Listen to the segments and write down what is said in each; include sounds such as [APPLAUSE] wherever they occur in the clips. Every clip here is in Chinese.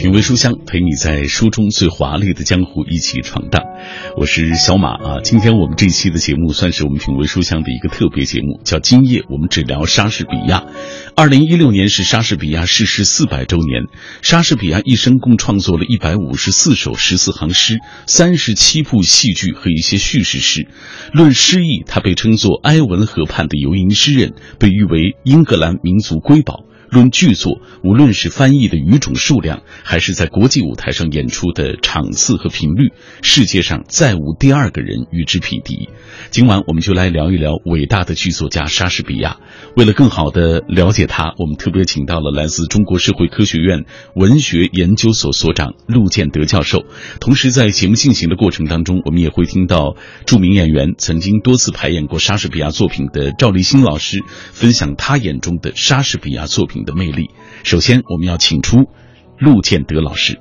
品味书香，陪你在书中最华丽的江湖一起闯荡。我是小马啊，今天我们这期的节目算是我们品味书香的一个特别节目，叫今夜我们只聊莎士比亚。二零一六年是莎士比亚逝世四百周年。莎士比亚一生共创作了一百五十四首十四行诗，三十七部戏剧和一些叙事诗。论诗意，他被称作埃文河畔的游吟诗人，被誉为英格兰民族瑰宝。论剧作，无论是翻译的语种数量，还是在国际舞台上演出的场次和频率，世界上再无第二个人与之匹敌。今晚我们就来聊一聊伟大的剧作家莎士比亚。为了更好的了解他，我们特别请到了来自中国社会科学院文学研究所所长陆建德教授。同时，在节目进行的过程当中，我们也会听到著名演员、曾经多次排演过莎士比亚作品的赵立新老师分享他眼中的莎士比亚作品。的魅力。首先，我们要请出陆建德老师。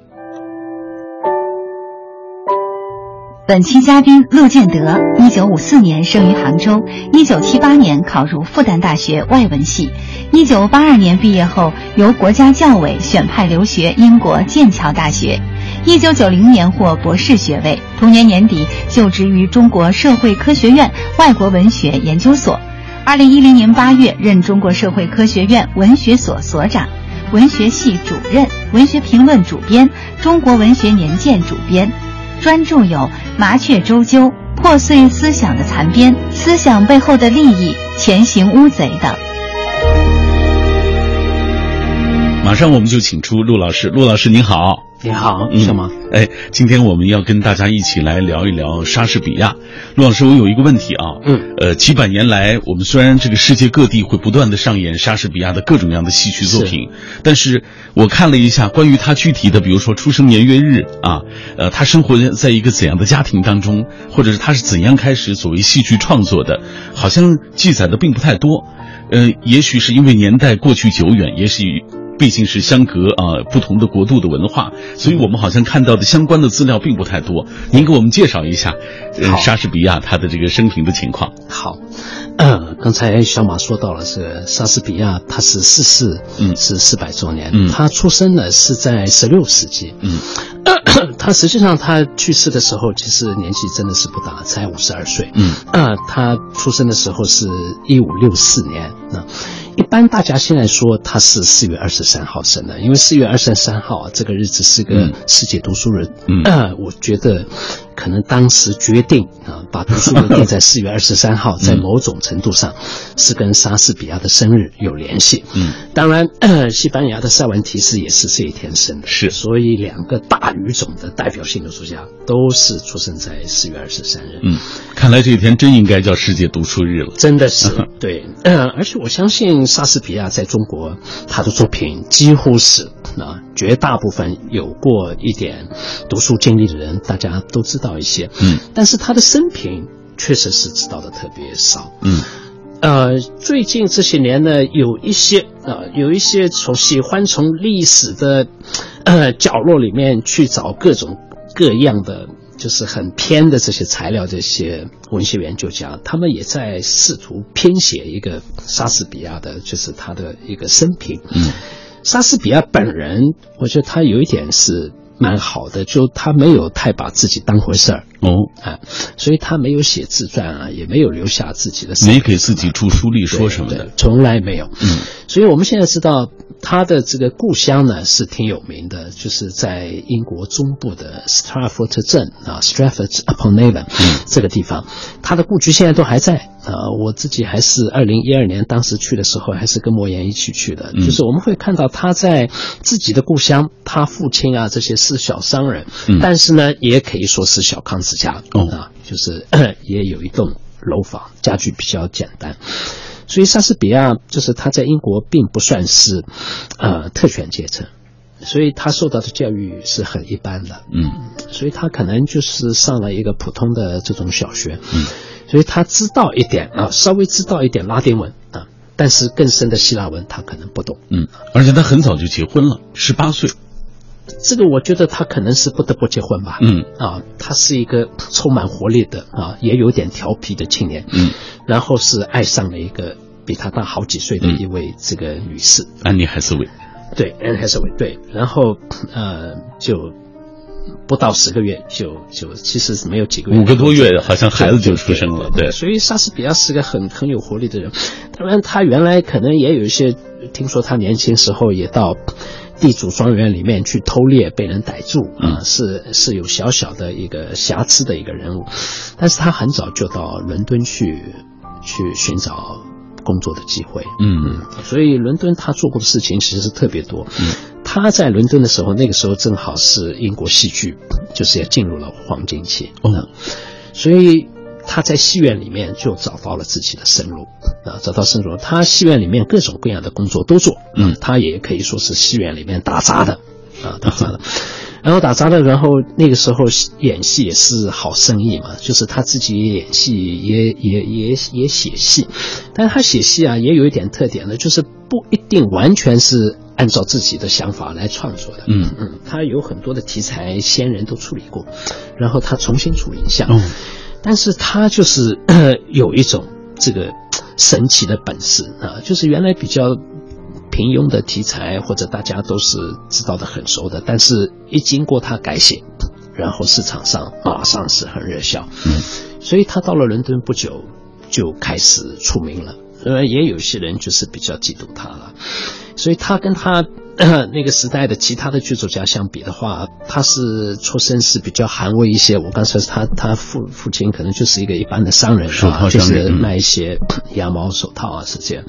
本期嘉宾陆建德，一九五四年生于杭州，一九七八年考入复旦大学外文系，一九八二年毕业后由国家教委选派留学英国剑桥大学，一九九零年获博士学位，同年年底就职于中国社会科学院外国文学研究所。二零一零年八月，任中国社会科学院文学所所长、文学系主任、文学评论主编、中国文学年鉴主编，专著有《麻雀周究》《破碎思想的残编》《思想背后的利益》《潜行乌贼》等。马上我们就请出陆老师，陆老师您好。你好，小马。哎，今天我们要跟大家一起来聊一聊莎士比亚。陆老师，我有一个问题啊，嗯，呃，几百年来，我们虽然这个世界各地会不断的上演莎士比亚的各种各样的戏曲作品，但是我看了一下关于他具体的，比如说出生年月日啊，呃，他生活在一个怎样的家庭当中，或者是他是怎样开始所谓戏剧创作的，好像记载的并不太多。呃，也许是因为年代过去久远，也许。毕竟是相隔啊不同的国度的文化，所以我们好像看到的相关的资料并不太多。您给我们介绍一下，呃，莎士比亚他的这个生平的情况。好，呃，刚才小马说到了是莎士比亚，他是逝世，嗯，是四百周年。嗯，他出生呢是在十六世纪。嗯，[CLEARS THROAT] 他实际上他去世的时候其实年纪真的是不大，才五十二岁。嗯，啊，他出生的时候是一五六四年。那。一般大家现在说他是四月二十三号生的，因为四月二十三号啊这个日子是个世界读书日。嗯，我觉得。可能当时决定啊，把读书日定在四月二十三号，在某种程度上是跟莎士比亚的生日有联系。嗯，当然，[CLEARS THROAT] 西班牙的塞万提斯也是这一天生的，是，所以两个大语种的代表性的作家都是出生在四月二十三日。嗯，看来这一天真应该叫世界读书日了。真的是 [LAUGHS] 对，嗯，而且我相信莎士比亚在中国他的作品几乎是啊，绝大部分有过一点读书经历的人，大家都知道。一些，嗯，但是他的生平确实是知道的特别少，嗯，呃，最近这些年呢，有一些啊，有一些从喜欢从历史的呃角落里面去找各种各样的，就是很偏的这些材料，这些文学研究家，他们也在试图编写一个莎士比亚的，就是他的一个生平，嗯，莎士比亚本人，我觉得他有一点是。蛮好的，就他没有太把自己当回事儿哦，啊，所以他没有写自传啊，也没有留下自己的，没给自己著书立说什么的，从来没有。嗯，所以我们现在知道他的这个故乡呢是挺有名的，就是在英国中部的 Stratford 镇啊，Stratford upon Avon 这个地方，他的故居现在都还在。啊，我自己还是二零一二年当时去的时候，还是跟莫言一起去的。就是我们会看到他在自己的故乡，他父亲啊这些是小商人，但是呢，也可以说是小康之家啊，就是 [COUGHS] 也有一栋楼房，家具比较简单。所以莎士比亚就是他在英国并不算是呃特权阶层，所以他受到的教育是很一般的。嗯，所以他可能就是上了一个普通的这种小学。嗯。所以他知道一点啊，稍微知道一点拉丁文啊，但是更深的希腊文他可能不懂。嗯，而且他很早就结婚了，十八岁。这个我觉得他可能是不得不结婚吧。嗯，啊，他是一个充满活力的啊，也有点调皮的青年。嗯，然后是爱上了一个比他大好几岁的一位这个女士，安妮海瑟薇。对，Anne Hathaway 对，然后呃就。不到十个月就就其实是没有几个月，五个多月好像孩子就出生了，对。所以莎士比亚是个很很有活力的人。当然，他原来可能也有一些，听说他年轻时候也到地主庄园里面去偷猎，被人逮住啊，是是有小小的一个瑕疵的一个人物。但是他很早就到伦敦去去寻找工作的机会，嗯，所以伦敦他做过的事情其实是特别多。他在伦敦的时候，那个时候正好是英国戏剧就是要进入了黄金期，哦，所以他在戏院里面就找到了自己的生路啊，找到生路。他戏院里面各种各样的工作都做，嗯，他也可以说是戏院里面打杂的啊，打杂的。[LAUGHS] 然后打杂的，然后那个时候演戏也是好生意嘛，就是他自己演戏，也也也也写戏，但是他写戏啊也有一点特点呢，就是不一定完全是按照自己的想法来创作的，嗯嗯，他有很多的题材先人都处理过，然后他重新处理一下，但是他就是 [CLEARS THROAT] 有一种这个神奇的本事啊，就是原来比较。平庸的题材或者大家都是知道的很熟的，但是一经过他改写，然后市场上马上是很热销。嗯，所以他到了伦敦不久就开始出名了。呃，也有些人就是比较嫉妒他了。所以他跟他 [CLEARS THROAT] 那个时代的其他的剧作家相比的话，他是出身是比较寒微一些。我刚才他他父父亲可能就是一个一般的商人啊，就是卖一些 [CLEARS THROAT] 羊毛手套啊，是这样。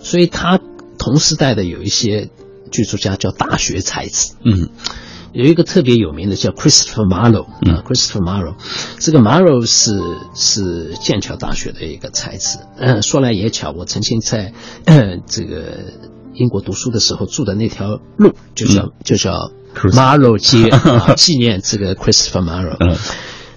所以他。同时代的有一些剧作家叫大学才子，嗯，有一个特别有名的叫 Christopher Marlowe，嗯，Christopher Marlowe，这个 Marlowe 是是剑桥大学的一个才子，嗯，说来也巧，我曾经在 [CLEARS THROAT] 这个英国读书的时候住的那条路就叫就叫 Marlowe 街，[LAUGHS] 纪念这个 Christopher Marrow。嗯。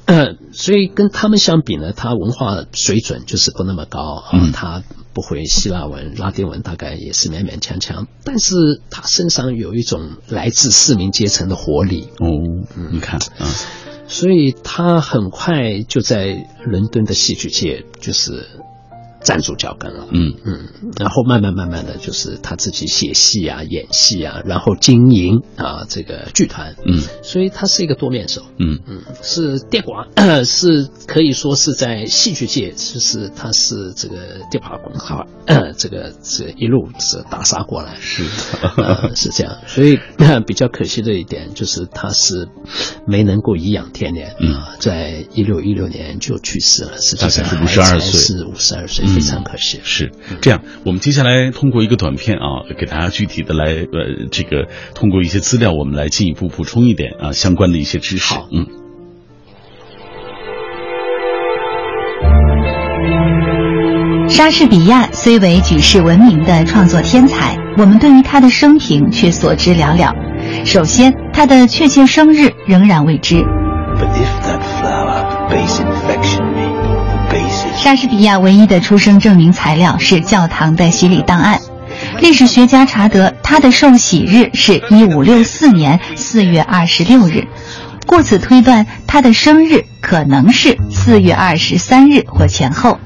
嗯，所以跟他们相比呢，他文化水准就是不那么高啊。他不会希腊文、拉丁文，大概也是勉勉强强。但是他身上有一种来自市民阶层的活力哦。你看啊，所以他很快就在伦敦的戏剧界就是。站住脚跟了，嗯。嗯，然后慢慢慢慢的就是他自己写戏啊、演戏啊，然后经营啊这个剧团，嗯，所以他是一个多面手，嗯。嗯，是电广，[CLEARS THROAT] 是可以说是在戏剧界，就是他是这个电华滚哈，这个这一路是打杀过来，是。是这样，[LAUGHS] 所以 [CLEARS THROAT] 比较可惜的一点就是他是没能够颐养天年，嗯，在一六一六年就去世了，实际上是五十二岁，是五十二岁。非常可惜，是这样。我们接下来通过一个短片啊，给大家具体的来呃，这个通过一些资料，我们来进一步补充一点啊相关的一些知识。好，嗯。莎士比亚虽为举世闻名的创作天才，我们对于他的生平却所知寥寥。首先，他的确切生日仍然未知。莎士比亚唯一的出生证明材料是教堂的洗礼档案。历史学家查得他的受洗日是一五六四年四月二十六日，故此推断他的生日可能是四月二十三日或前后。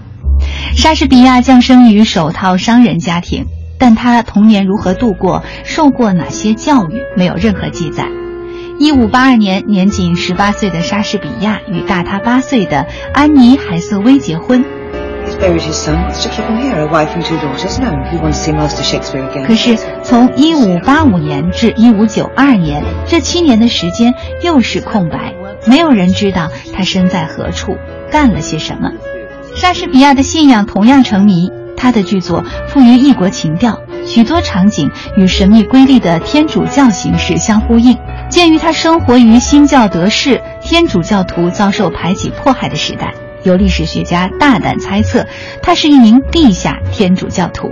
莎士比亚降生于首套商人家庭，但他童年如何度过，受过哪些教育，没有任何记载。一五八二年，年仅十八岁的莎士比亚与大他八岁的安妮·海瑟薇结婚。可是，从一五八五年至一五九二年这七年的时间又是空白，没有人知道他身在何处，干了些什么。莎士比亚的信仰同样成谜，他的剧作富于异国情调，许多场景与神秘瑰丽的天主教形式相呼应。鉴于他生活于新教德式天主教徒遭受排挤迫害的时代，有历史学家大胆猜测，他是一名地下天主教徒。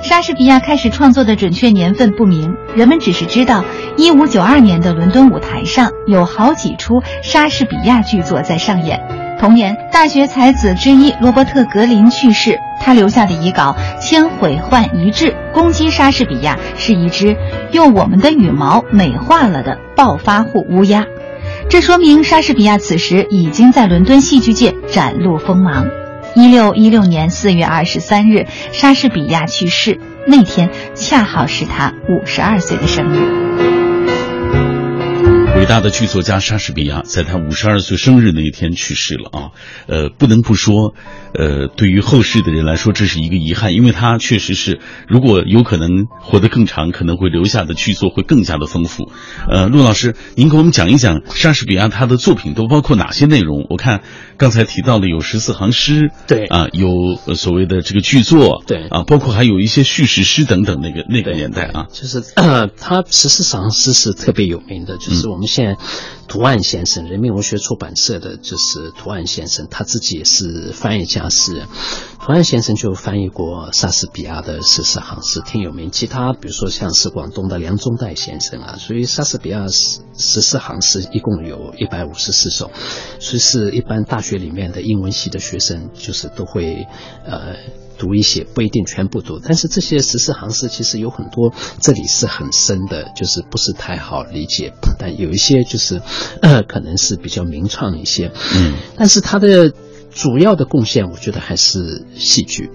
莎士比亚开始创作的准确年份不明，人们只是知道1592年的伦敦舞台上有好几出莎士比亚剧作在上演。同年，大学才子之一罗伯特·格林去世。他留下的遗稿千毁换一致，攻击莎士比亚是一只用我们的羽毛美化了的暴发户乌鸦。这说明莎士比亚此时已经在伦敦戏剧界展露锋芒。一六一六年四月二十三日，莎士比亚去世，那天恰好是他五十二岁的生日。大的剧作家莎士比亚在他五十二岁生日那一天去世了啊，呃，不能不说，呃，对于后世的人来说，这是一个遗憾，因为他确实是，如果有可能活得更长，可能会留下的剧作会更加的丰富。呃，陆老师，您给我们讲一讲莎士比亚他的作品都包括哪些内容？我看刚才提到了有十四行诗，对啊，有所谓的这个剧作，对啊，包括还有一些叙事诗等等那个那个年代啊，就是呃，他十四行诗是特别有名的，就是我们。现图案先生，人民文学出版社的就是图案先生，他自己也是翻译家诗人。图案先生就翻译过莎士比亚的十四行诗，挺有名。其他比如说像是广东的梁中岱先生啊，所以莎士比亚十十四行诗一共有一百五十四首，所以是一般大学里面的英文系的学生就是都会呃。读一些不一定全部读，但是这些十四行诗其实有很多这里是很深的，就是不是太好理解。但有一些就是呃 [COUGHS] 可能是比较名创一些。嗯，但是他的主要的贡献，我觉得还是戏剧，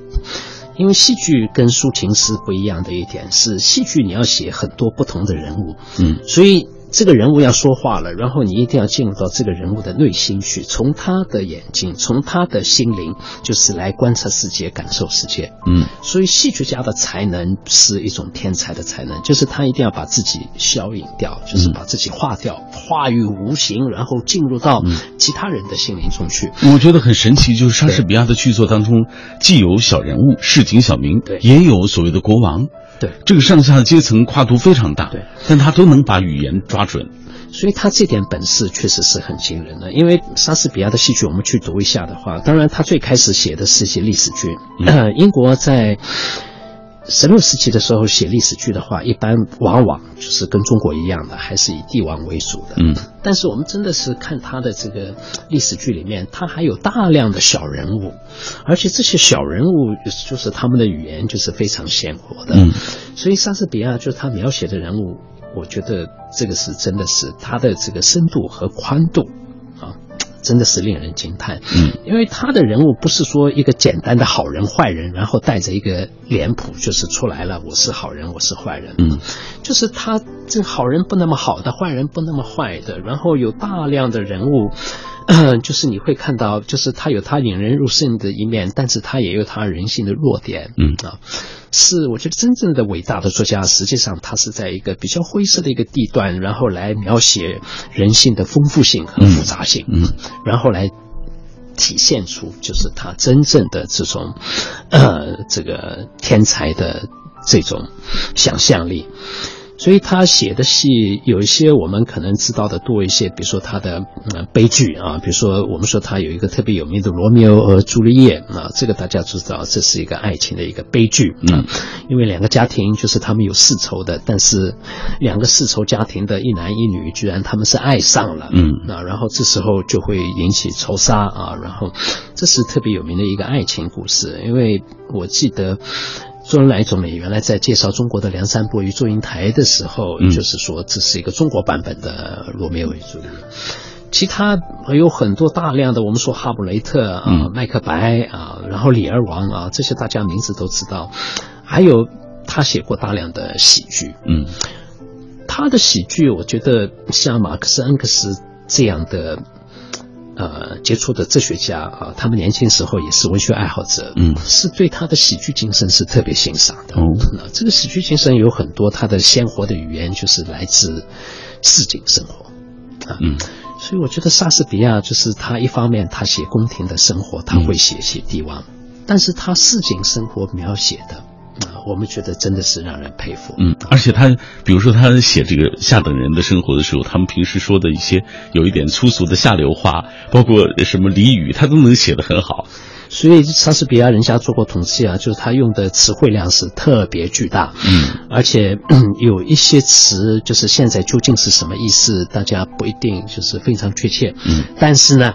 因为戏剧跟抒情诗不一样的一点是，戏剧你要写很多不同的人物。嗯，所以。这个人物要说话了，然后你一定要进入到这个人物的内心去，从他的眼睛，从他的心灵，就是来观察世界、感受世界。嗯，所以戏剧家的才能是一种天才的才能，就是他一定要把自己消隐掉，就是把自己化掉，化于无形，然后进入到其他人的心灵中去。我觉得很神奇，就是莎士比亚的剧作当中，既有小人物、市井小民，对，也有所谓的国王。对，这个上下阶层跨度非常大，对，但他都能把语言抓准，所以他这点本事确实是很惊人的。因为莎士比亚的戏剧，我们去读一下的话，当然他最开始写的是一些历史剧，[COUGHS] 英国在。十六世纪的时候写历史剧的话，一般往往就是跟中国一样的，还是以帝王为主的。嗯，但是我们真的是看他的这个历史剧里面，他还有大量的小人物，而且这些小人物就是他们的语言就是非常鲜活的。嗯，所以莎士比亚就是他描写的人物，我觉得这个是真的是他的这个深度和宽度啊。[TSK] 真的是令人惊叹，嗯，因为他的人物不是说一个简单的好人坏人，然后带着一个脸谱就是出来了，我是好人，我是坏人，嗯，就是他这好人不那么好的，坏人不那么坏的，然后有大量的人物。[CLEARS THROAT] 就是你会看到，就是他有他引人入胜的一面，但是他也有他人性的弱点。嗯啊，是我觉得真正的伟大的作家，实际上他是在一个比较灰色的一个地段，然后来描写人性的丰富性和复杂性。嗯，然后来体现出就是他真正的这种呃这个天才的这种想象力。所以他写的戏有一些我们可能知道的多一些，比如说他的嗯悲剧啊，比如说我们说他有一个特别有名的《罗密欧和朱丽叶》啊，这个大家知道，这是一个爱情的一个悲剧啊，因为两个家庭就是他们有世仇的，但是两个世仇家庭的一男一女居然他们是爱上了，嗯。啊，然后这时候就会引起仇杀啊，然后这是特别有名的一个爱情故事，因为我记得。周恩来总理原来在介绍中国的《梁山伯与祝英台》的时候，就是说这是一个中国版本的《罗密欧与朱丽叶》。其他有很多大量的，我们说《哈姆雷特》啊，《麦克白》啊，然后《李二王》啊，这些大家名字都知道。还有他写过大量的喜剧，嗯，他的喜剧，我觉得像马克思、恩格斯这样的。呃，接触的哲学家啊，他们年轻时候也是文学爱好者，嗯，是对他的喜剧精神是特别欣赏的。哦，那这个喜剧精神有很多，他的鲜活的语言就是来自市井生活，啊，嗯，所以我觉得莎士比亚就是他一方面他写宫廷的生活，他会写写帝王，但是他市井生活描写的。我们觉得真的是让人佩服。嗯，而且他，比如说他写这个下等人的生活的时候，他们平时说的一些有一点粗俗的下流话，包括什么俚语，他都能写得很好。所以莎士比亚人家做过统计啊，就是他用的词汇量是特别巨大。嗯，而且 [CLEARS THROAT] 有一些词，就是现在究竟是什么意思，大家不一定就是非常确切。嗯，但是呢。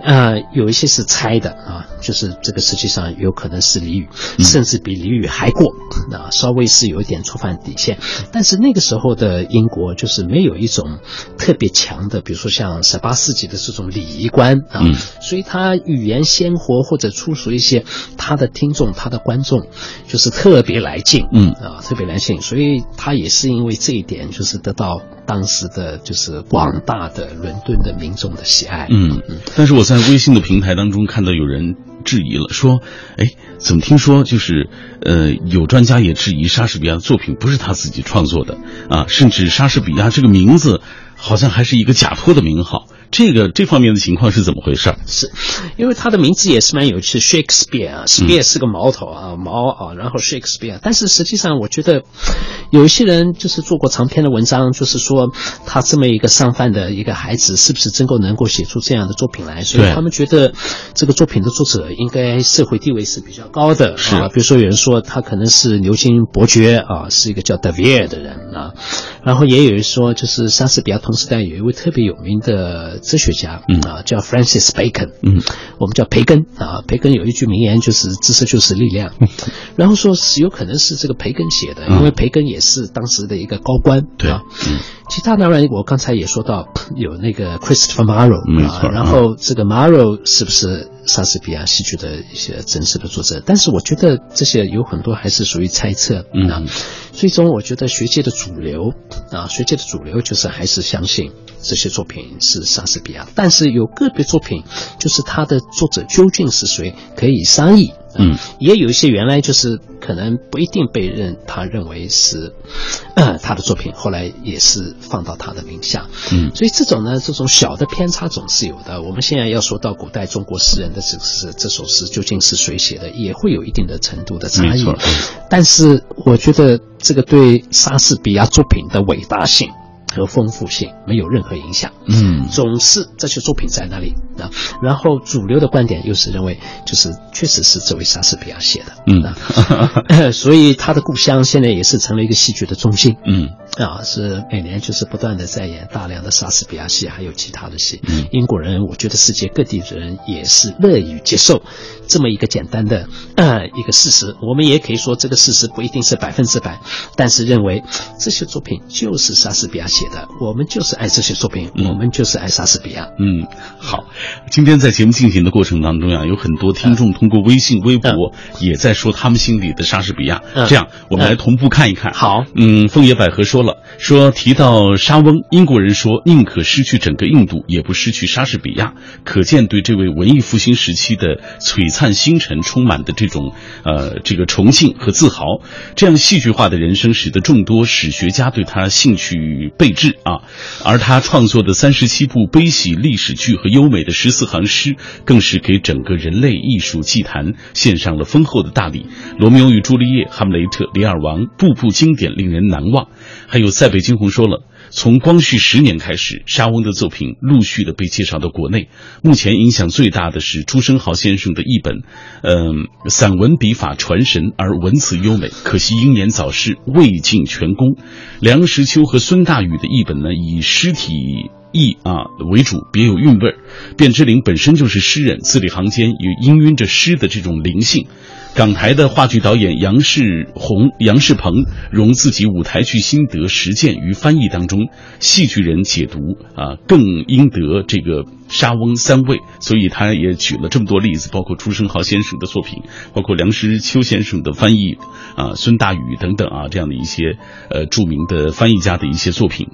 呃，有一些是猜的啊，就是这个实际上有可能是俚语，甚至比俚语还过，啊稍微是有一点触犯底线。但是那个时候的英国就是没有一种特别强的，比如说像十八世纪的这种礼仪观啊，所以他语言鲜活或者者出属一些他的听众、他的观众，就是特别来劲，嗯。啊，特别来劲，所以他也是因为这一点，就是得到当时的就是广大的伦敦的民众的喜爱。嗯，但是我在微信的平台当中看到有人质疑了，说，哎，怎么听说就是，呃，有专家也质疑莎士比亚的作品不是他自己创作的啊，甚至莎士比亚这个名字好像还是一个假托的名号，这个这方面的情况是怎么回事？是，因为他的名字也是蛮有趣，Shakespeare 啊，Spear 是个矛头啊，矛啊，然后 Shakespeare，但是实际上我觉得有一些人就是做过长篇的文章，就是说他这么一个商贩的一个孩子，是不是真够能够写出这样的作品来？所以他们觉得这个作品的作者应该社会地位是比较高的是。啊，比如说有人说他可能是牛津伯爵啊，是一个叫 d a v i e r 的人啊，然后也有人说就是莎士比亚同时代有一位特别有名的哲学家嗯。啊，叫 Francis Bacon，嗯，我们叫培根啊，培根有一句名言就是“知识就是力量”，然后说是有可能是这个培根写的，嗯。因为培根也是当时的一个高官，对。啊。嗯。其他当然，我刚才也说到有那个 Christopher Marlowe，没错啊，然后这个 Marlowe 是不是莎士比亚戏剧的一些真实的作者？但是我觉得这些有很多还是属于猜测，嗯啊，最终我觉得学界的主流啊，学界的主流就是还是相信这些作品是莎士比亚，但是有个别作品就是他的作者究竟是谁可以商议，啊嗯，也有一些原来就是可能不一定被认他认为是、呃、他的作品，后来也是放到他的名下，嗯所以这种呢，这种小的偏差总是有的。我们现在要说到古代中国诗人的这诗，这首诗究竟是谁写的，也会有一定的程度的差异。但是我觉得这个对莎士比亚作品的伟大性和丰富性没有任何影响。嗯总是这些作品在那里啊，然后主流的观点又是认为，就是确实是这位莎士比亚写的，嗯啊，[LAUGHS] 所以他的故乡现在也是成了一个戏剧的中心。嗯啊，是每年就是不断的在演大量的莎士比亚戏，还有其他的戏。嗯英国人，我觉得世界各地的人也是乐于接受这么一个简单的呃一个事实。我们也可以说这个事实不一定是百分之百，但是认为这些作品就是莎士比亚写的，我们就是爱这些作品，嗯我们就是爱莎士比亚。嗯，好。今天在节目进行的过程当中呀，有很多听众通过微信、微博也在说他们心里的莎士比亚。嗯这样，我们来同步看一看。好，嗯，枫叶百合说了，说提到莎翁，英国人说宁可失去整个印度，也不失去莎士比亚，可见对这位文艺复兴时期的璀璨星辰充满的这种呃这个崇敬和自豪。这样戏剧化的人生，使得众多史学家对他兴趣备至啊。而他创作的三十七部悲喜历史剧和优美的十四行诗，更是给整个人类艺术祭坛献上了丰厚的大礼。罗密欧与朱丽叶、哈姆雷特、李尔王，步步经典，令人难忘。还有塞北惊鸿说了。从光绪十年开始，莎翁的作品陆续的被介绍到国内。目前影响最大的是朱生豪先生的译本，嗯、散文笔法传神而文辞优美，可惜英年早逝，未尽全功。梁实秋和孙大宇的译本呢，以诗体意啊为主，别有韵味。卞之琳本身就是诗人，字里行间也氤氲着诗的这种灵性。港台的话剧导演杨世宏、杨世鹏融自己舞台剧心得实践于翻译当中，戏剧人解读啊，更应得这个沙翁三位。所以他也举了这么多例子，包括朱生豪先生的作品，包括梁实秋先生的翻译啊，孙大宇等等啊，这样的一些呃著名的翻译家的一些作品。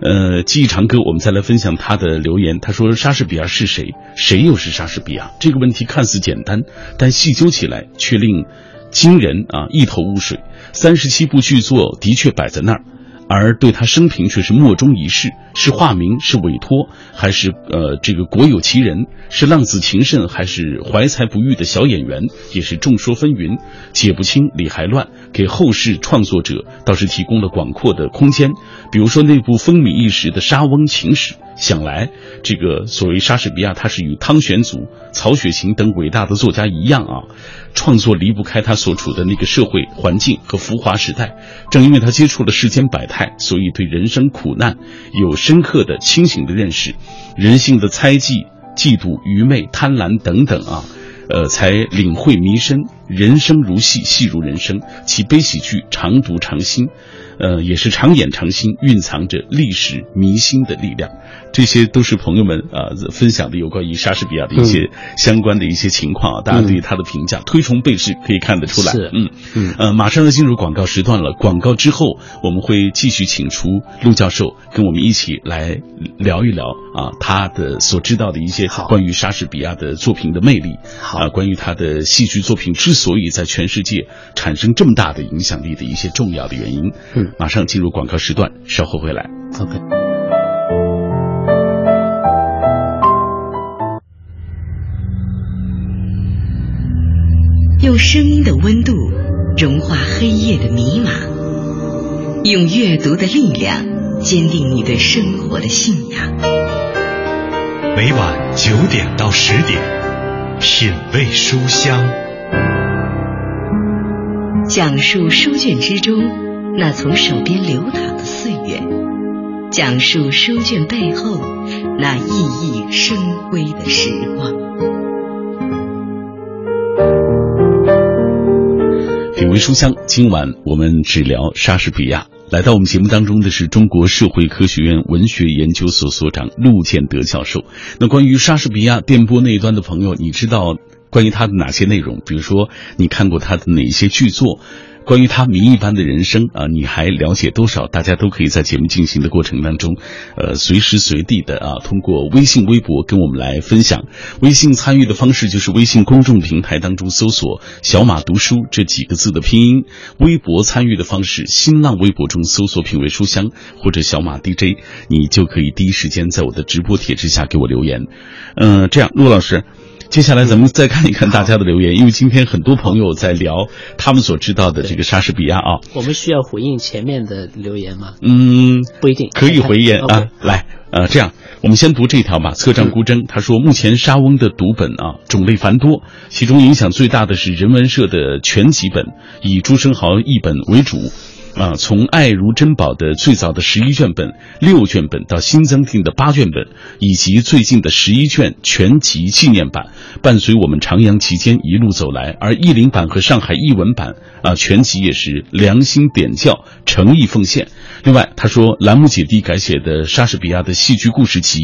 呃，记忆长歌，我们再来分享他的留言。他说：“莎士比亚是谁？谁又是莎士比亚？”这个问题看似简单，但细究起来却令惊人啊，一头雾水。三十七部剧作的确摆在那儿，而对他生平却是莫衷一是，是化名，是委托，还是呃这个国有其人，是浪子情圣，还是怀才不遇的小演员，也是众说纷纭，解不清，理还乱，给后世创作者倒是提供了广阔的空间。比如说那部风靡一时的《莎翁情史》，想来这个所谓莎士比亚，他是与汤玄祖、曹雪芹等伟大的作家一样啊，创作离不开他所处的那个社会环境和浮华时代。正因为他接触了世间百态，所以对人生苦难有深刻的、清醒的认识，人性的猜忌、嫉妒、愚昧、贪婪等等啊。呃，才领会弥深。人生如戏，戏如人生，其悲喜剧常读常新。呃，也是长演长新，蕴藏着历史迷心的力量。这些都是朋友们啊分享的有关于莎士比亚的一些相关的一些情况啊，大家对于他的评价推崇备至，可以看得出来。是，嗯。嗯，呃，马上要进入广告时段了，广告之后我们会继续请出陆教授跟我们一起来聊一聊啊他的所知道的一些关于莎士比亚的作品的魅力，好，关于他的戏剧作品之所以在全世界产生这么大的影响力的一些重要的原因。嗯，马上进入广告时段，稍后回来。OK。用声音的温度融化黑夜的迷茫，用阅读的力量坚定你对生活的信仰。每晚九点到十点，品味书香，讲述书卷之中那从手边流淌的岁月，讲述书卷背后那熠熠生辉的时光。品味书香，今晚我们只聊莎士比亚。来到我们节目当中的是中国社会科学院文学研究所所长陆建德教授。那关于莎士比亚电波那一端的朋友，你知道关于他的哪些内容？比如说，你看过他的哪些剧作？关于他谜一般的人生啊，你还了解多少？大家都可以在节目进行的过程当中，呃，随时随地的啊，通过微信、微博跟我们来分享。微信参与的方式就是微信公众平台当中搜索“小马读书”这几个字的拼音；微博参与的方式，新浪微博中搜索“品味书香”或者“小马 DJ”，你就可以第一时间在我的直播帖之下给我留言。嗯、这样，陆老师。接下来咱们再看一看大家的留言，因为今天很多朋友在聊他们所知道的这个莎士比亚啊。我们需要回应前面的留言吗？嗯，不一定，可以回应啊。来，呃，这样我们先读这条吧。策杖孤征他说，目前莎翁的读本啊种类繁多，其中影响最大的是人文社的全集本，以朱生豪译本为主。啊，从爱如珍宝的最早的十一卷本、六卷本到新增订的八卷本，以及最近的十一卷全集纪念版，伴随我们徜徉其间一路走来。而译林版和上海译文版啊，全集也是良心点教、诚意奉献。另外，他说兰姆姐弟改写的莎士比亚的戏剧故事集，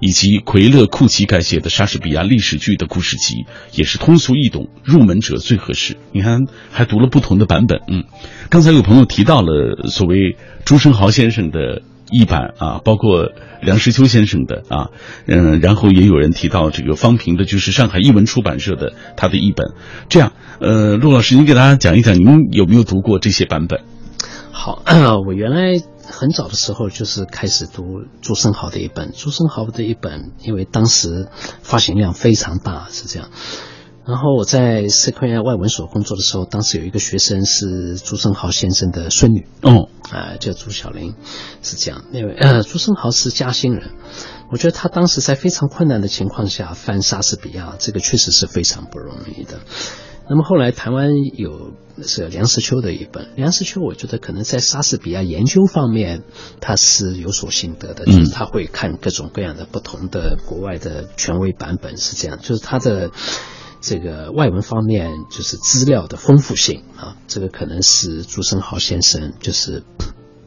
以及奎勒库奇改写的莎士比亚历史剧的故事集，也是通俗易懂，入门者最合适。你看，还读了不同的版本，嗯。刚才有朋友提到了所谓朱生豪先生的译版啊，包括梁实秋先生的啊，嗯，然后也有人提到这个方平的，就是上海译文出版社的他的译本。这样，呃，陆老师，您给大家讲一讲，您有没有读过这些版本？好，[COUGHS] 我原来很早的时候就是开始读朱生豪的一本，朱生豪的一本，因为当时发行量非常大，是这样。然后我在社科院外文所工作的时候，当时有一个学生是朱生豪先生的孙女，哦，啊、叫朱小玲，是这样。因为呃，朱生豪是嘉兴人，我觉得他当时在非常困难的情况下翻莎士比亚，这个确实是非常不容易的。那么后来台湾有是梁实秋的一本，梁实秋我觉得可能在莎士比亚研究方面他是有所心得的，就是他会看各种各样的不同的国外的权威版本，是这样，就是他的。这个外文方面就是资料的丰富性啊，这个可能是朱生豪先生就是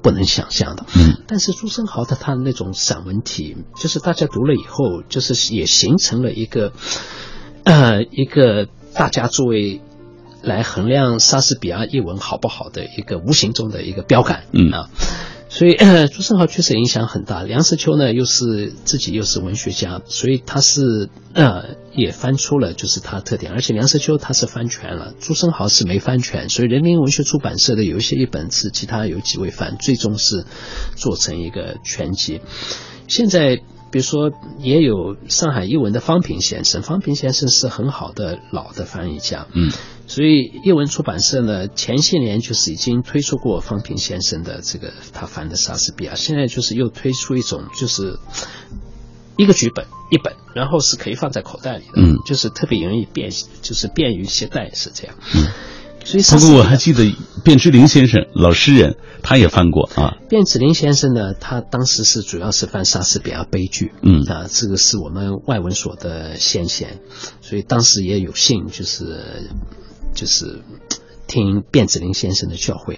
不能想象的。嗯，但是朱生豪的他的那种散文体，就是大家读了以后，就是也形成了一个呃一个大家作为来衡量莎士比亚译文好不好的一个无形中的一个标杆。嗯啊。所以，[CLEARS THROAT] 朱生豪确实影响很大。梁实秋呢，又是自己又是文学家，所以他是呃也翻出了就是他特点。而且梁实秋他是翻全了，朱生豪是没翻全，所以人民文学出版社的有一些译本是其他有几位翻，最终是做成一个全集。现在比如说也有上海译文的方平先生，方平先生是很好的老的翻译家，嗯。所以译文出版社呢，前些年就是已经推出过方平先生的这个他翻的莎士比亚，现在就是又推出一种就是一个剧本一本，然后是可以放在口袋里的，嗯就是特别容易便，就是便于携带，是这样。嗯，所以不过我还记得卞之琳先生老诗人，他也翻过啊。卞之琳先生呢，他当时是主要是翻莎士比亚悲剧，嗯啊，这个是我们外文所的先贤，所以当时也有幸就是就是听卞之琳先生的教诲。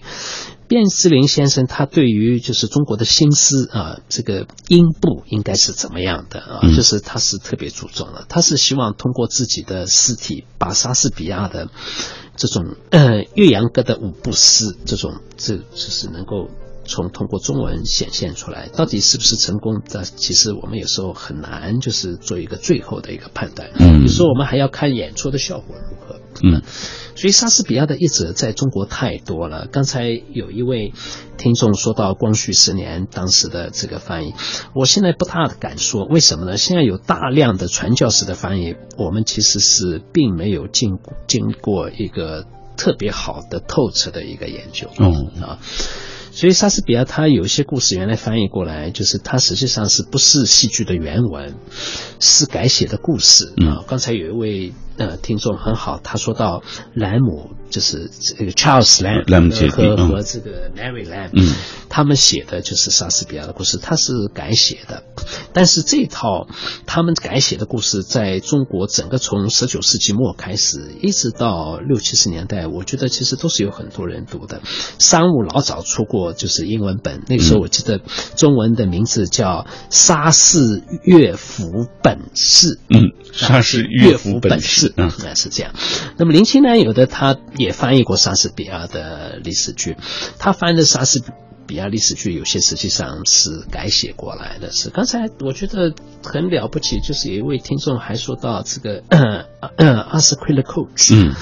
卞之琳先生他对于就是中国的新思啊，这个音部应该是怎么样的啊？就是他是特别注重的，他是希望通过自己的诗体把莎士比亚的 [SNIFFS] 这种呃岳阳歌的五步诗这种这就是能够。从通过中文显现出来，到底是不是成功？的？其实我们有时候很难，就是做一个最后的一个判断。嗯，有时候我们还要看演出的效果如何。嗯，所以莎士比亚的译者在中国太多了。刚才有一位听众说到光绪十年当时的这个翻译，我现在不大敢说，为什么呢？现在有大量的传教士的翻译，我们其实是并没有经经过一个特别好的透彻的一个研究。嗯啊。所以莎士比亚他有一些故事原来翻译过来，就是他实际上是不是戏剧的原文，是改写的故事啊。刚才有一位。呃，听众很好，他说到莱姆就是这个 Charles Lamb 和和这个 Mary Lamb，嗯，他们写的就是莎士比亚的故事，他是改写的，但是这套他们改写的故事，在中国整个从十九世纪末开始，一直到六七十年代，我觉得其实都是有很多人读的。商务老早出过就是英文本，那个时候我记得中文的名字叫《莎士乐府本事》，嗯，莎是乐府本事。嗯，是这样。那么林清南有的他也翻译过莎士比亚的历史剧，他翻的莎士比亚历史剧有些实际上是改写过来的。是刚才我觉得很了不起，就是有一位听众还说到这个阿斯奎勒 coach。嗯。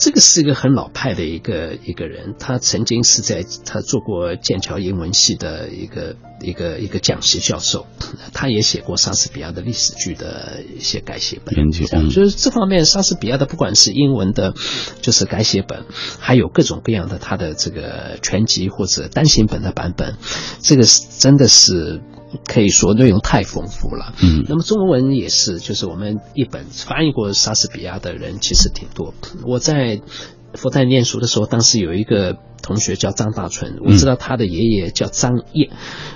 这个是一个很老派的一个一个人，他曾经是在他做过剑桥英文系的一个一个一个讲席教授，他也写过莎士比亚的历史剧的一些改写本，研究，就是这方面莎士比亚的不管是英文的，就是改写本，还有各种各样的他的这个全集或者单行本的版本，这个是真的是。可以说内容太丰富了，嗯，那么中文也是，就是我们一本翻译过莎士比亚的人其实挺多。我在复旦念书的时候，当时有一个。同学叫张大春，我知道他的爷爷叫张掖，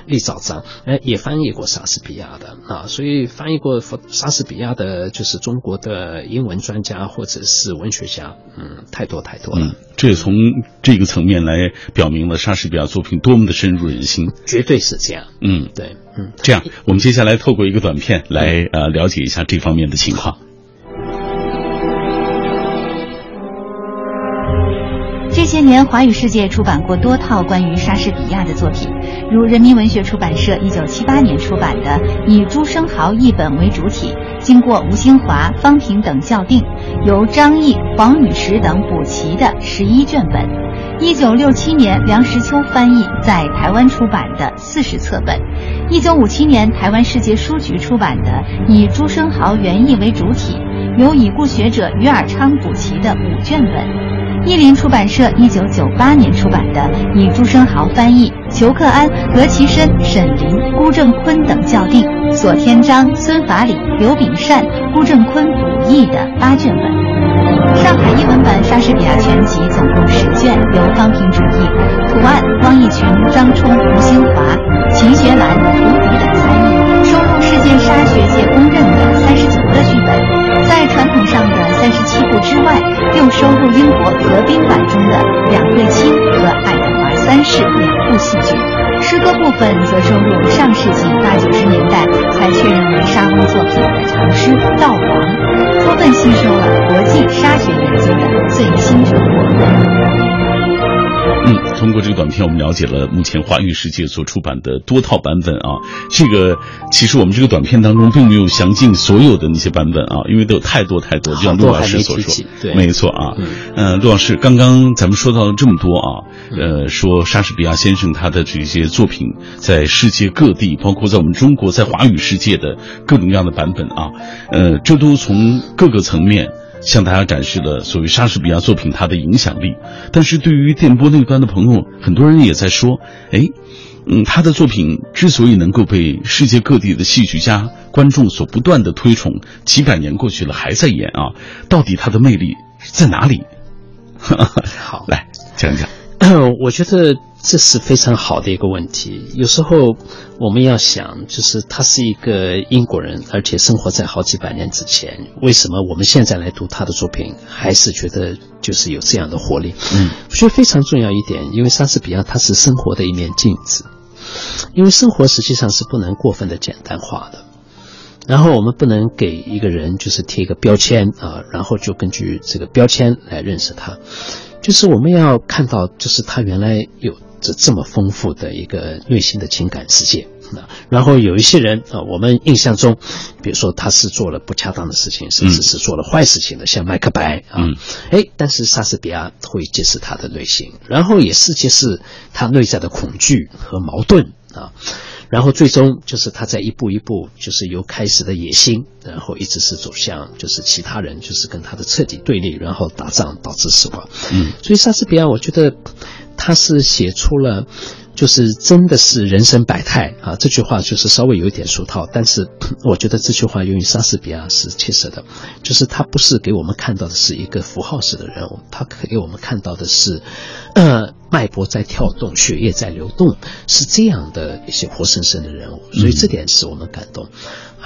立早张，哎，也翻译过莎士比亚的啊，所以翻译过莎士比亚的，就是中国的英文专家或者是文学家，嗯，太多太多了。这也从这个层面来表明了莎士比亚作品多么的深入人心，绝对是这样。嗯，对，嗯，这样，我们接下来透过一个短片来呃了解一下这方面的情况。这些年，华语世界出版过多套关于莎士比亚的作品，如人民文学出版社一九七八年出版的以朱生豪译本为主体，经过吴兴华、方平等校订，由张毅、黄雨石等补齐的十一卷本；一九六七年梁实秋翻译在台湾出版的四十册本；一九五七年台湾世界书局出版的以朱生豪原译为主体，由已故学者于尔昌补齐的五卷本。译林出版社一九九八年出版的，以朱生豪翻译，裘克安、何其深、沈林、辜正坤等校订，左天章、孙法礼、刘炳善、辜正坤补译的八卷本。上海译文版莎士比亚全集总共十卷，由方平主译，图案汪义群、张冲、吴兴华、秦学兰、胡迪等参与，收录世界莎学界公认的三十九个剧本，三十七部之外。又收录英国格宾版中的《两对亲》和《爱德华三世》两部戏剧，诗歌部分则收录上世纪八九十年代才确认为莎翁作品的长诗《悼亡》，充分吸收了国际沙学研究的最新成果。嗯，通过这个短片，我们了解了目前华语世界所出版的多套版本啊。这个其实我们这个短片当中并没有详尽所有的那些版本啊，因为都有太多太多，就像陆老师所说，对，没错啊。嗯，陆老师，刚刚咱们说到了这么多啊，呃，说莎士比亚先生他的这些作品在世界各地，包括在我们中国，在华语世界的各种各样的版本啊，呃，这都从各个层面。向大家展示了所谓莎士比亚作品它的影响力，但是对于电波那端的朋友，很多人也在说，哎，嗯，他的作品之所以能够被世界各地的戏剧家、观众所不断的推崇，几百年过去了还在演啊，到底他的魅力在哪里？[LAUGHS] 好，来讲讲。[CLEARS THROAT] 我觉得这是非常好的一个问题。有时候我们要想，就是他是一个英国人，而且生活在好几百年之前，为什么我们现在来读他的作品，还是觉得就是有这样的活力？嗯，我觉得非常重要一点，因为莎士比亚他是生活的一面镜子，因为生活实际上是不能过分的简单化的。然后我们不能给一个人就是贴一个标签啊，然后就根据这个标签来认识他。就是我们要看到，就是他原来有着这么丰富的一个内心的情感世界啊。然后有一些人啊，我们印象中，比如说他是做了不恰当的事情，甚至是做了坏事情的，像麦克白啊，哎，但是莎士比亚会揭示他的内心，然后也是揭示他内在的恐惧和矛盾啊。然后最终就是他在一步一步，就是由开始的野心，然后一直是走向就是其他人，就是跟他的彻底对立，然后打仗导致死亡。嗯，所以莎士比亚，我觉得他是写出了。就是真的是人生百态啊！这句话就是稍微有一点俗套，但是 [COUGHS] 我觉得这句话用于莎士比亚是切实的。就是他不是给我们看到的是一个符号式的人物，他给我们看到的是，呃，脉搏在跳动，血液在流动，是这样的一些活生生的人物。所以这点使我们感动。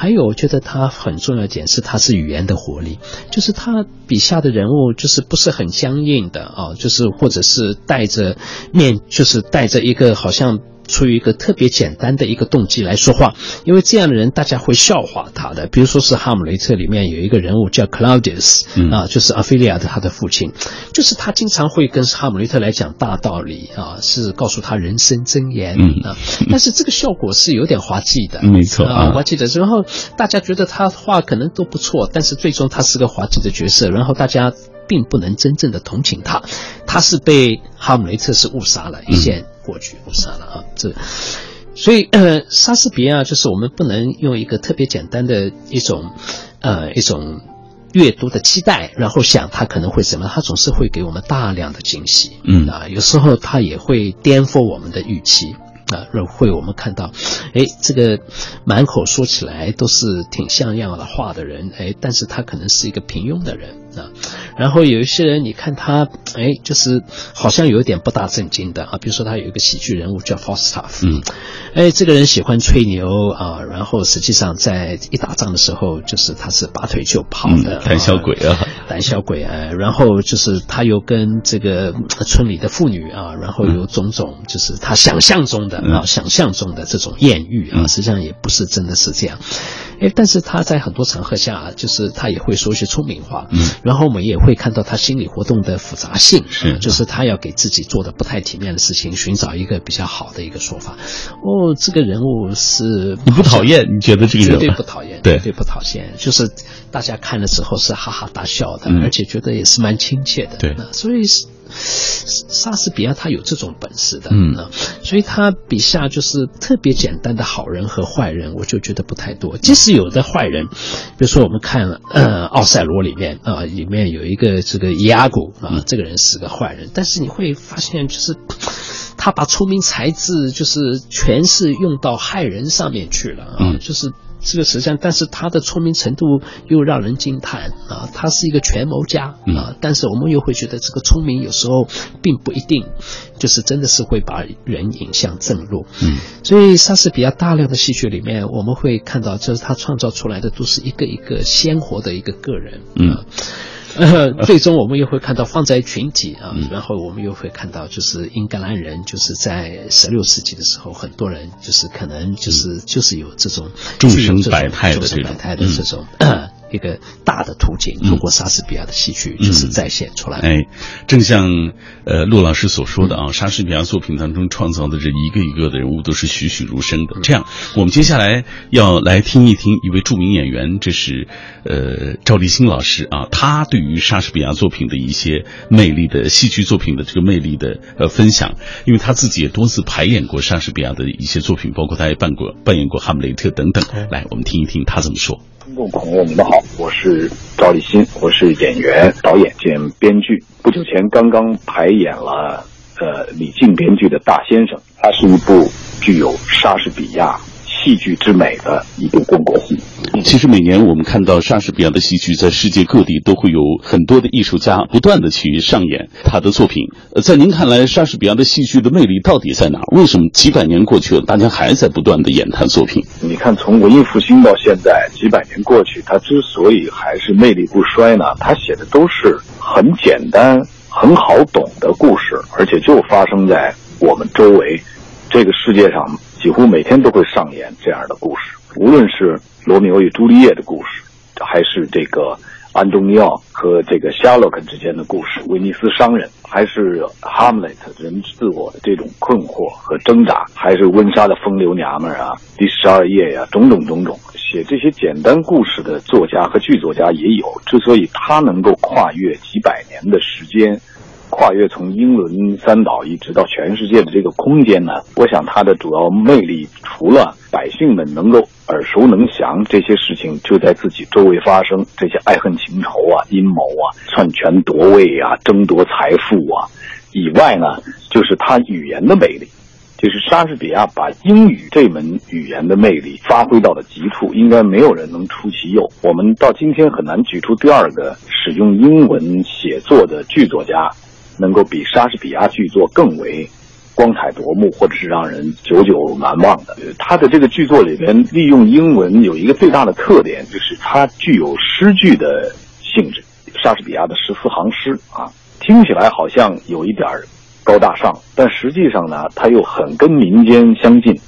还有，我觉得他很重要一点是，他是语言的活力，就是他笔下的人物就是不是很僵硬的啊，就是或者是带着面，就是带着一个好像。出于一个特别简单的一个动机来说话，因为这样的人大家会笑话他的。比如说是《哈姆雷特》里面有一个人物叫 Claudius，啊，就是阿菲利亚的他的父亲，就是他经常会跟哈姆雷特来讲大道理啊，是告诉他人生箴言啊。但是这个效果是有点滑稽的，没错啊，滑稽的。然后大家觉得他话可能都不错，但是最终他是个滑稽的角色，然后大家并不能真正的同情他，他是被哈姆雷特是误杀了，一线。过去不杀了啊，这，所以呃，莎士比亚就是我们不能用一个特别简单的一种，呃，一种阅读的期待，然后想他可能会怎么，他总是会给我们大量的惊喜，嗯啊，有时候他也会颠覆我们的预期。啊，会我们看到，哎，这个满口说起来都是挺像样的话的人，哎，但是他可能是一个平庸的人啊。然后有一些人，你看他，哎，就是好像有点不大正经的啊。比如说他有一个喜剧人物叫 Falstaff，嗯，哎，这个人喜欢吹牛啊，然后实际上在一打仗的时候，就是他是拔腿就跑的，胆小鬼啊，胆小鬼啊。然后就是他又跟这个村里的妇女啊，然后有种种就是他想象中的。啊，想象中的这种艳遇啊，实际上也不是真的是这样。哎，但是他在很多场合下，就是他也会说一些聪明话。嗯，然后我们也会看到他心理活动的复杂性。是，就是他要给自己做的不太体面的事情，寻找一个比较好的一个说法。哦，这个人物是你不讨厌？你觉得这个绝对不讨厌？对，绝对不讨厌。就是大家看了之后是哈哈大笑的，而且觉得也是蛮亲切的。对，所以莎士比亚他有这种本事的。嗯，所以他笔下就是特别简单的好人和坏人，我就觉得不太多。即使有的坏人，比如说我们看呃《奥赛罗》里面啊，里面有一个这个伊阿古啊，这个人是个坏人，但是你会发现就是他把聪明才智就是全是用到害人上面去了啊，就是。这个实际上，但是他的聪明程度又让人惊叹啊！他是一个权谋家啊，但是我们又会觉得这个聪明有时候并不一定就是真的是会把人引向正路。嗯，所以莎士比亚大量的戏剧里面，我们会看到，就是他创造出来的都是一个一个鲜活的一个个人。嗯。呃，[LAUGHS] 最终我们又会看到放在群体啊，然后我们又会看到，就是英格兰人就是在十六世纪的时候，很多人就是可能就是就是有这种众生百态的这种。[LAUGHS] 一个大的图景，通过莎士比亚的戏剧就是再现出来。哎，正像呃陆老师所说的啊，莎士比亚作品当中创造的这一个一个的人物都是栩栩如生的。这样，我们接下来要来听一听一位著名演员，这是呃赵立新老师啊，他对于莎士比亚作品的一些魅力的戏剧作品的这个魅力的呃分享，因为他自己也多次排演过莎士比亚的一些作品，包括他也扮过扮演过哈姆雷特等等。来，我们听一听他怎么说。听众朋友，你们好，我是赵立新，我是演员、导演兼编剧。不久前刚刚排演了呃李静编剧的《大先生》，它是一部具有莎士比亚戏剧之美的一部中国戏。其实每年我们看到莎士比亚的戏剧在世界各地都会有很多的艺术家不断的去上演他的作品。呃，在您看来，莎士比亚的戏剧的魅力到底在哪？为什么几百年过去了，大家还在不断的演他作品？你看，从文艺复兴到现在几百年过去，他之所以还是魅力不衰呢，他写的都是很简单、很好懂的故事，而且就发生在我们周围。这个世界上几乎每天都会上演这样的故事，无论是罗密欧与朱丽叶的故事，还是这个安东尼奥和这个夏洛克之间的故事，威尼斯商人，还是哈姆雷特人自我的这种困惑和挣扎，还是温莎的风流娘们儿啊，第十二页呀，种种种种，写这些简单故事的作家和剧作家也有。之所以他能够跨越几百年的时间。跨越从英伦三岛一直到全世界的这个空间呢，我想它的主要魅力，除了百姓们能够耳熟能详，这些事情就在自己周围发生，这些爱恨情仇啊、阴谋啊、篡权夺位啊、争夺财富啊以外呢，就是他语言的魅力，就是莎士比亚把英语这门语言的魅力发挥到了极处，应该没有人能出其右。我们到今天很难举出第二个使用英文写作的剧作家。能够比莎士比亚剧作更为光彩夺目，或者是让人久久难忘的。他的这个剧作里边利用英文有一个最大的特点，就是它具有诗句的性质。莎士比亚的十四行诗啊，听起来好像有一点高大上，但实际上呢，它又很跟民间相近。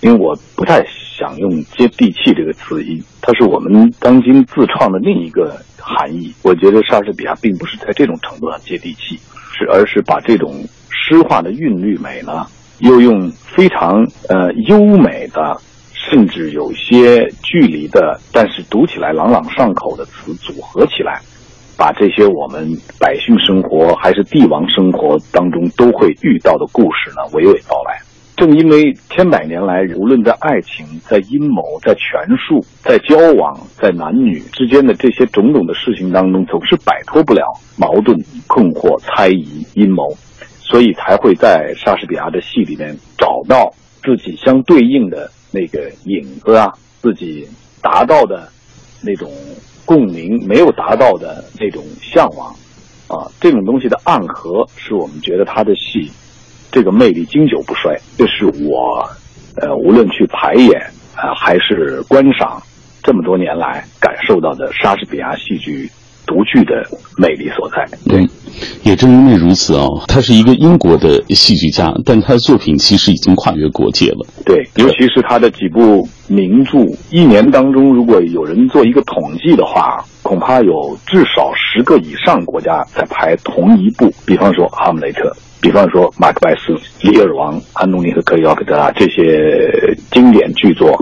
因为我不太想用“接地气”这个词义，它是我们当今自创的另一个含义。我觉得莎士比亚并不是在这种程度上接地气。是，而是把这种诗化的韵律美呢，又用非常呃优美的，甚至有些距离的，但是读起来朗朗上口的词组合起来，把这些我们百姓生活还是帝王生活当中都会遇到的故事呢，娓娓道来。正因为千百年来，无论在爱情、在阴谋、在权术、在交往、在男女之间的这些种种的事情当中，总是摆脱不了矛盾、困惑、猜疑、阴谋，所以才会在莎士比亚的戏里面找到自己相对应的那个影子啊，自己达到的那种共鸣，没有达到的那种向往，啊，这种东西的暗合，是我们觉得他的戏。这个魅力经久不衰，这是我，呃，无论去排演啊，还是观赏，这么多年来感受到的莎士比亚戏剧独具的魅力所在。对，也正因为如此啊，他是一个英国的戏剧家，但他的作品其实已经跨越国界了。对，尤其是他的几部名著，一年当中如果有人做一个统计的话，恐怕有至少十个以上国家在排同一部，比方说《哈姆雷特》。比方说《马克白斯》《李尔王》《安东尼和克里奥克特拉》这些经典剧作，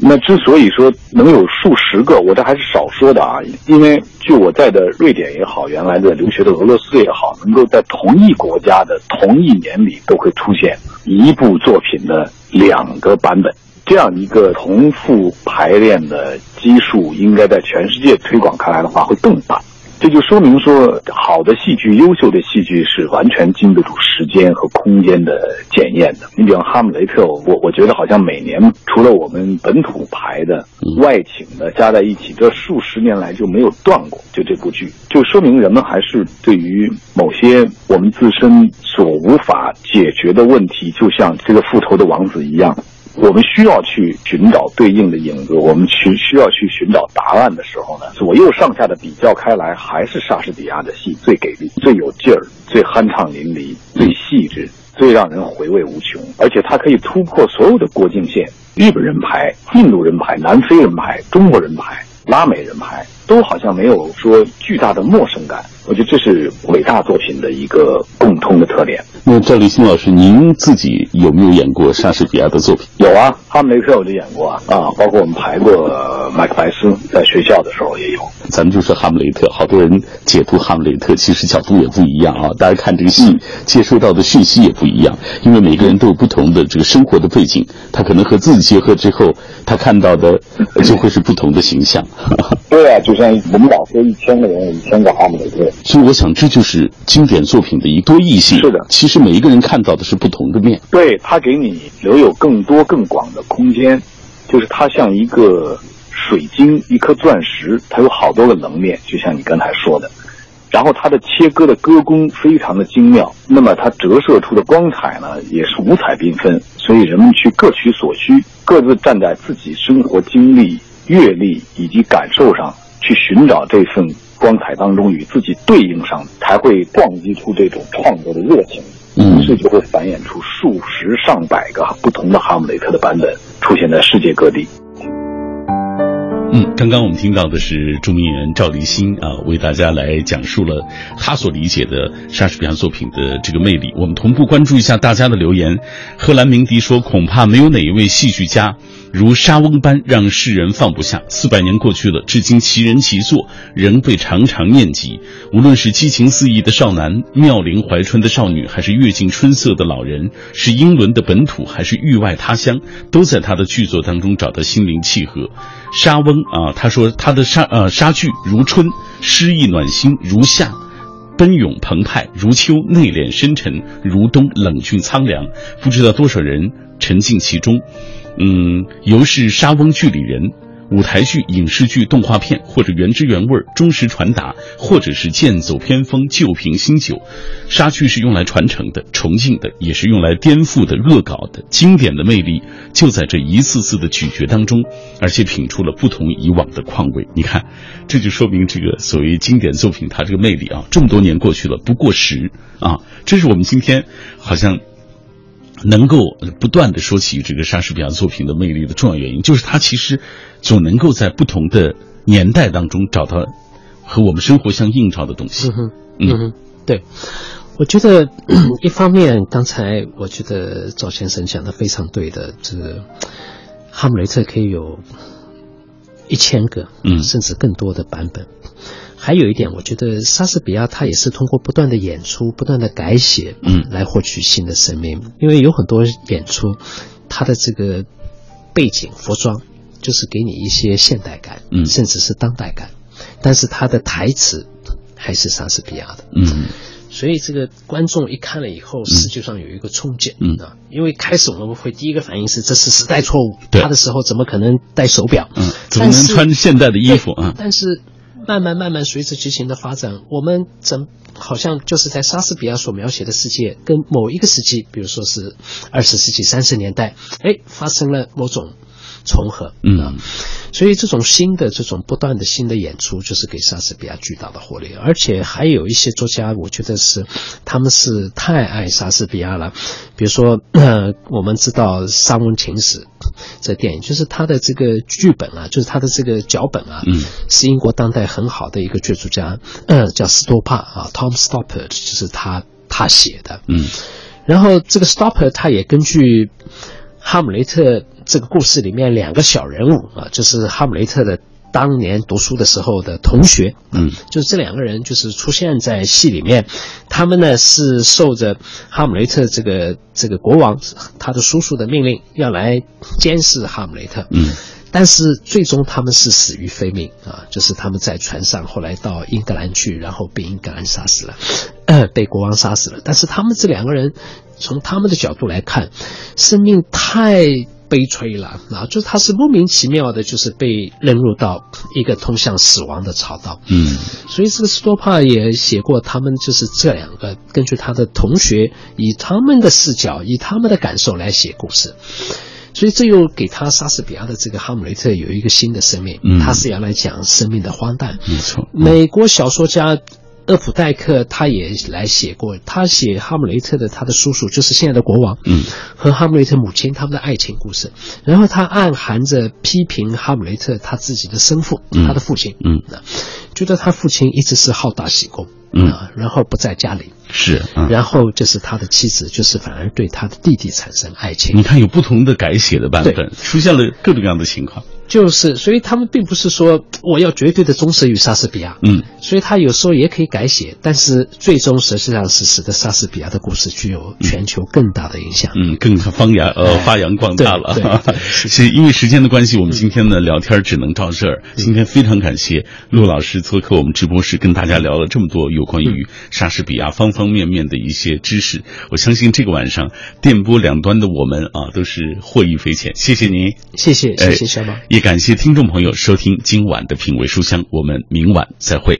那之所以说能有数十个，我这还是少说的啊。因为就我在的瑞典也好，原来的留学的俄罗斯也好，能够在同一国家的同一年里都会出现一部作品的两个版本，这样一个重复排练的基数，应该在全世界推广开来的话会更大。这就说明说，好的戏剧、优秀的戏剧是完全经得住时间和空间的检验的。你比方《哈姆雷特》，我我觉得好像每年除了我们本土排的、外请的加在一起，这数十年来就没有断过。就这部剧，就说明人们还是对于某些我们自身所无法解决的问题，就像这个复仇的王子一样。我们需要去寻找对应的影子，我们去需要去寻找答案的时候呢，左右上下的比较开来，还是莎士比亚的戏最给力、最有劲儿、最酣畅淋漓、最细致、最让人回味无穷，而且它可以突破所有的国境线，日本人排、印度人排、南非人排、中国人排、拉美人牌，都好像没有说巨大的陌生感。我觉得这是伟大作品的一个共通的特点。那赵立新老师，您自己有没有演过莎士比亚的作品？有啊，《哈姆雷特》我就演过啊，啊，包括我们排过《麦克白斯》在学校的时候也有。咱们就说《哈姆雷特》，好多人解读《哈姆雷特》，其实角度也不一样啊。大家看这个戏，接收到的讯息也不一样，因为每个人都有不同的这个生活的背景，他可能和自己结合之后，他看到的 [LAUGHS] 就会是不同的形象。[LAUGHS] 对啊，就像我们老说一千个人有一千个哈姆雷特，所以我想这就是经典作品的一多异性。是的，其实每一个人看到的是不同的面。对他给你留有更多更广的空间，就是他像一个水晶，一颗钻石，它有好多个棱面，就像你刚才说的。然后它的切割的割工非常的精妙，那么它折射出的光彩呢，也是五彩缤纷。所以人们去各取所需，各自站在自己生活经历、阅历以及感受上去寻找这份光彩当中与自己对应上，才会撞击出这种创作的热情。于是就会繁衍出数十上百个不同的哈姆雷特的版本出现在世界各地。嗯，刚刚我们听到的是著名演员赵立新啊，为大家来讲述了他所理解的莎士比亚作品的这个魅力。我们同步关注一下大家的留言。荷兰鸣笛说：“恐怕没有哪一位戏剧家。”如沙翁般让世人放不下。四百年过去了，至今其人其作仍被常常念及。无论是激情四溢的少男、妙龄怀春的少女，还是阅尽春色的老人，是英伦的本土，还是域外他乡，都在他的剧作当中找到心灵契合。沙翁啊，他说他的沙呃沙剧如春，诗意暖心；如夏，奔涌澎湃；如秋，内敛深沉；如冬，冷峻苍凉。不知道多少人沉浸其中。嗯，犹是沙翁剧里人，舞台剧、影视剧、动画片，或者原汁原味、忠实传达，或者是剑走偏锋、旧瓶新酒。杀剧是用来传承的、崇敬的，也是用来颠覆的、恶搞的。经典的魅力就在这一次次的咀嚼当中，而且品出了不同以往的况味。你看，这就说明这个所谓经典作品它这个魅力啊，这么多年过去了不过时啊，这是我们今天好像。能够不断的说起这个莎士比亚作品的魅力的重要原因，就是它其实总能够在不同的年代当中找到和我们生活相映照的东西。嗯哼，嗯哼，对，我觉得 [COUGHS] 一方面，刚才我觉得赵先生讲的非常对的，这个哈姆雷特可以有一千个，嗯，甚至更多的版本。还有一点，我觉得莎士比亚他也是通过不断的演出、不断的改写，嗯，来获取新的生命。因为有很多演出，他的这个背景、服装，就是给你一些现代感，嗯，甚至是当代感，但是他的台词还是莎士比亚的，嗯，所以这个观众一看了以后，实际上有一个冲击，嗯。啊，因为开始我们会第一个反应是这是时代错误，对。他的时候怎么可能戴手表，嗯，怎么能穿现代的衣服？啊？但是。慢慢慢慢，随着剧情的发展，我们怎好像就是在莎士比亚所描写的世界，跟某一个时期，比如说是二十世纪三十年代，哎，发生了某种重合，嗯，所以这种新的、这种不断的新的演出，就是给莎士比亚巨大的活力。而且还有一些作家，我觉得是他们是太爱莎士比亚了，比如说呃，我们知道《沙翁情史》这电影，就是他的这个剧本啊，就是他的这个脚本啊，嗯，是英国当代很好的一个剧作家，呃，叫斯多帕啊，Tom Stoppard，就是他他写的，嗯，然后这个 Stoppard 他也根据哈姆雷特这个故事里面两个小人物啊，就是哈姆雷特的当年读书的时候的同学，嗯，就是这两个人就是出现在戏里面，他们呢是受着哈姆雷特这个这个国王他的叔叔的命令要来监视哈姆雷特，嗯。但是最终他们是死于非命啊，就是他们在船上后来到英格兰去，然后被英格兰杀死了，呃，被国王杀死了。但是他们这两个人从他们的角度来看，生命太悲催了啊，就是他是莫名其妙的，就是被扔入到一个通向死亡的槽道。嗯，所以这个斯多帕也写过，他们就是这两个根据他的同学以他们的视角，以他们的感受来写故事。所以这又给他莎士比亚的这个哈姆雷特有一个新的生命，嗯他是要来讲生命的荒诞。没错，美国小说家厄普代克他也来写过，他写哈姆雷特的他的叔叔就是现在的国王，嗯，和哈姆雷特母亲他们的爱情故事，然后他暗含着批评哈姆雷特他自己的生父，嗯。他的父亲，嗯，觉得他父亲一直是好大喜功，嗯啊，然后不在家里，是，嗯然后就是他的妻子，就是反而对他的弟弟产生爱情你。看有不同的改写的版本，出现了各种各样的情况。就是，所以他们并不是说我要绝对的忠实于莎士比亚，嗯，所以他有时候也可以改写，但是最终实际上是使得莎士比亚的故事具有全球更大的影响。嗯，更发扬呃哎发扬光大了。对对对 [LAUGHS] 是是因为时间的关系，我们今天呢聊天只能到这儿。今天非常感谢陆老师做客我们直播室，跟大家聊了这么多有关于莎士比亚方方面面的一些知识。我相信这个晚上电波两端的我们啊，都是获益匪浅。谢谢您，谢谢，哎谢谢小马。也感谢听众朋友收听今晚的品味书香，我们明晚再会。